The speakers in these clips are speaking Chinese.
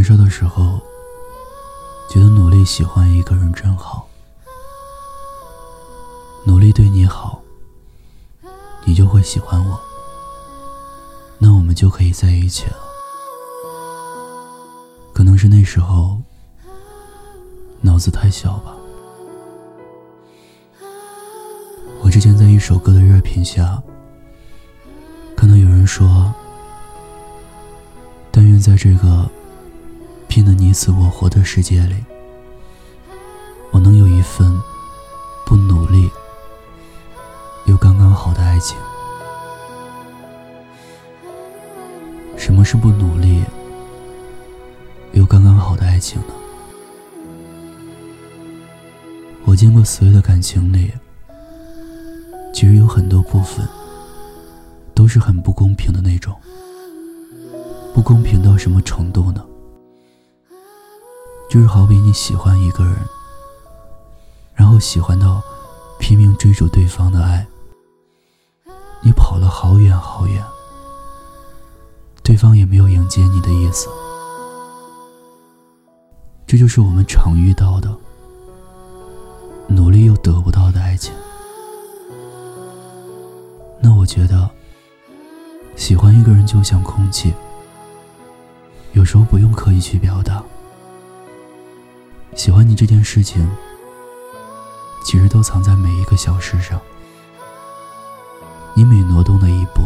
年少的时候，觉得努力喜欢一个人真好，努力对你好，你就会喜欢我，那我们就可以在一起了。可能是那时候脑子太小吧。我之前在一首歌的热评下，看到有人说：“但愿在这个拼得你死我活的世界里，我能有一份不努力又刚刚好的爱情。”什么是不努力又刚刚好的爱情呢？我见过所有的感情里。其实有很多部分都是很不公平的那种，不公平到什么程度呢？就是好比你喜欢一个人，然后喜欢到拼命追逐对方的爱，你跑了好远好远，对方也没有迎接你的意思，这就是我们常遇到的努力又得不到的爱情。那我觉得，喜欢一个人就像空气，有时候不用刻意去表达。喜欢你这件事情，其实都藏在每一个小事上。你每挪动的一步，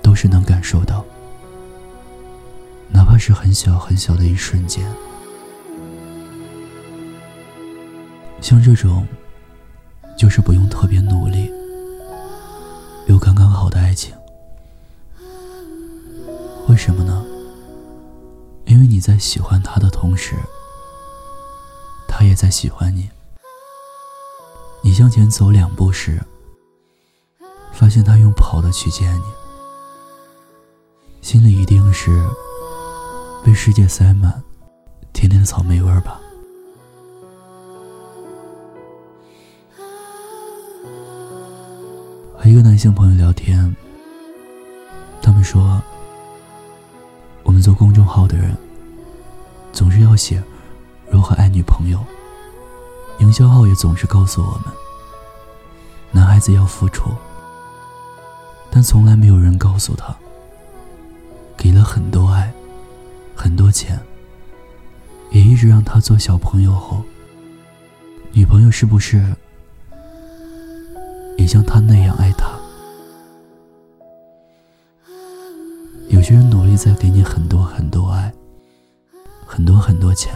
都是能感受到，哪怕是很小很小的一瞬间。像这种，就是不用特别努力。有刚刚好的爱情，为什么呢？因为你在喜欢他的同时，他也在喜欢你。你向前走两步时，发现他用跑的去见你，心里一定是被世界塞满甜甜的草莓味吧。和一个男性朋友聊天，他们说，我们做公众号的人，总是要写如何爱女朋友。营销号也总是告诉我们，男孩子要付出，但从来没有人告诉他，给了很多爱，很多钱，也一直让他做小朋友后，女朋友是不是？也像他那样爱他。有些人努力在给你很多很多爱，很多很多钱，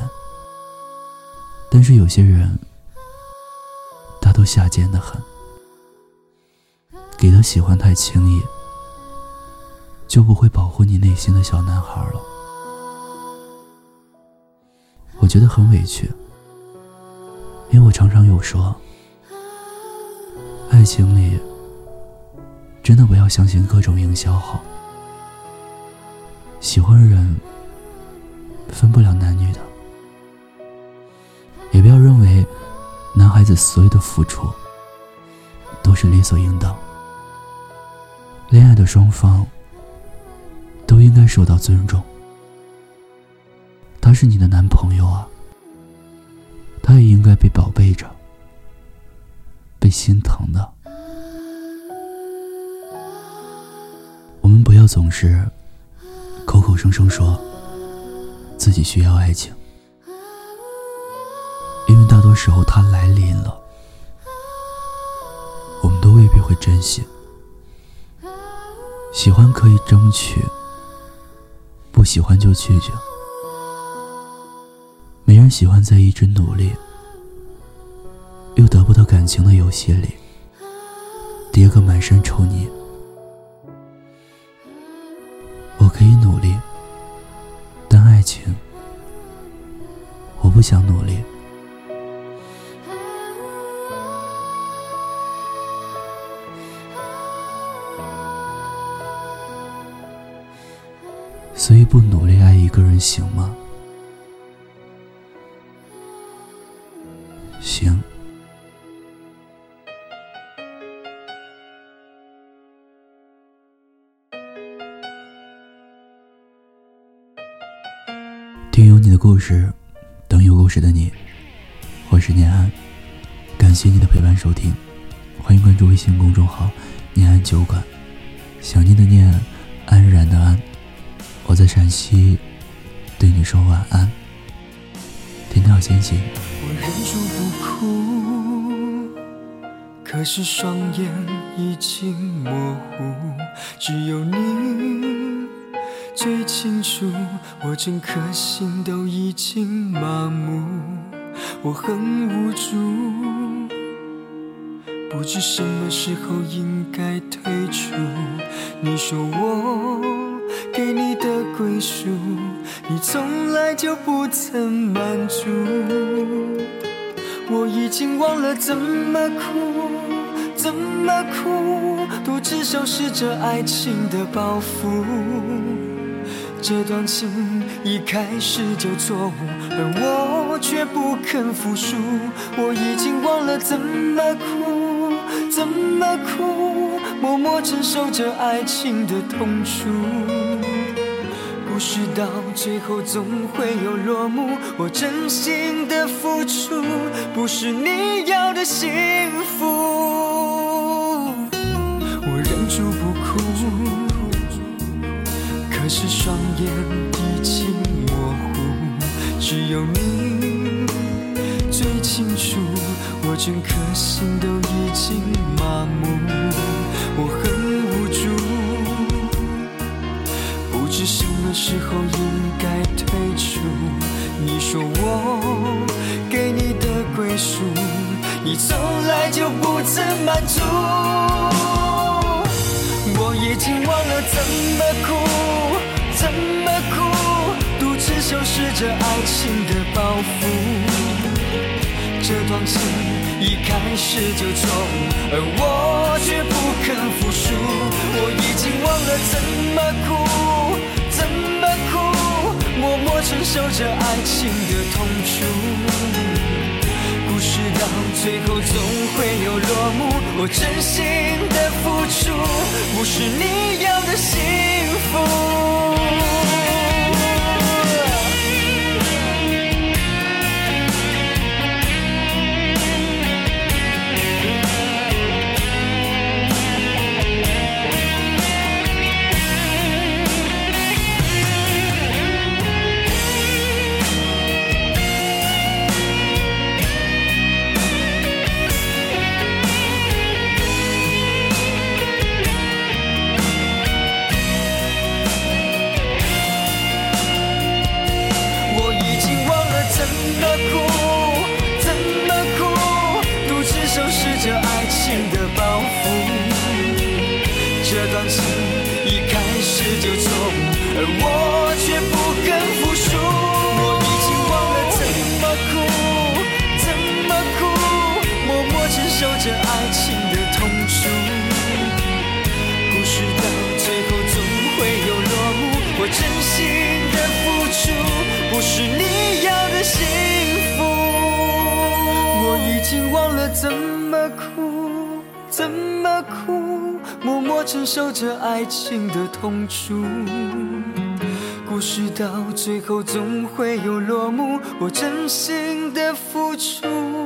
但是有些人，他都下贱的很，给的喜欢太轻易，就不会保护你内心的小男孩了。我觉得很委屈，因为我常常有说。爱情里，真的不要相信各种营销号。喜欢人分不了男女的，也不要认为男孩子所有的付出都是理所应当。恋爱的双方都应该受到尊重。他是你的男朋友啊，他也应该被宝贝着。被心疼的，我们不要总是口口声声说自己需要爱情，时候它来临了，我们都未必会珍惜。喜欢可以争取，不喜欢就拒绝。没人喜欢在一直努力。又得不到感情的游戏里，叠个满身臭泥。我可以努力，但爱情，我不想努力。努力爱一个人行吗？行。听有你的故事，等有故事的你。我是念安，感谢你的陪伴收听，欢迎关注微信公众号“念安酒馆”。想念的念，安然的安，我在陕西，对你说晚安。天道先行。我忍住不哭，可是双眼已经模糊，只有你最清楚，我整颗心都已经麻木，我很无助，不知什么时候应该退出。你说我给你的归属，你从来就不曾满足。我已经忘了怎么哭，怎么哭，独自收拾着爱情的包袱。这段情一开始就错误，而我却不肯服输。我已经忘了怎么哭，怎么哭。默默承受着爱情的痛楚，故事到最后总会有落幕。我真心的付出，不是你要的幸福。我忍住不哭，可是双眼已经模糊，只有你最清楚，我整颗心都已经麻木。我很知什么时候应该退出。你说我给你的归属，你从来就不曾满足。我已经忘了怎么哭，怎么哭，独自收拾着爱情的包袱。这段情一开始就错，而我却不肯服输。我已经忘了怎么哭，怎么哭，默默承受着爱情的痛楚。故事到最后总会有落幕，我真心的付出，不是你要的幸福。是就错误，而我却不肯服输，我已经忘了怎么哭，怎么哭，默默承受着爱情的痛楚。故事到最后总会有落幕，我真心的付出，不是你要的幸福。我已经忘了怎么哭，怎么哭，默默承受着爱情的痛楚。故事到最后总会有落幕，我真心的付出。